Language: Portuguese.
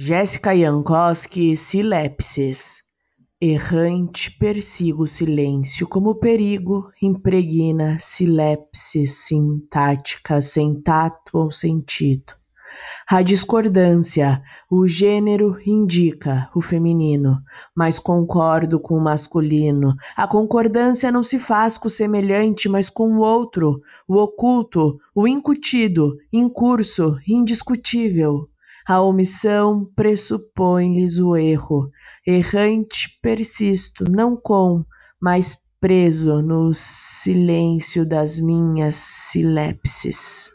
Jéssica Jankowski, Silepsis. Errante persigo o silêncio como perigo, impregna silepsis sintática sem tato ou sentido. A discordância, o gênero indica o feminino, mas concordo com o masculino. A concordância não se faz com o semelhante, mas com o outro, o oculto, o incutido, incurso, indiscutível. A omissão pressupõe-lhes o erro. Errante persisto, não com, mas preso no silêncio das minhas silepses.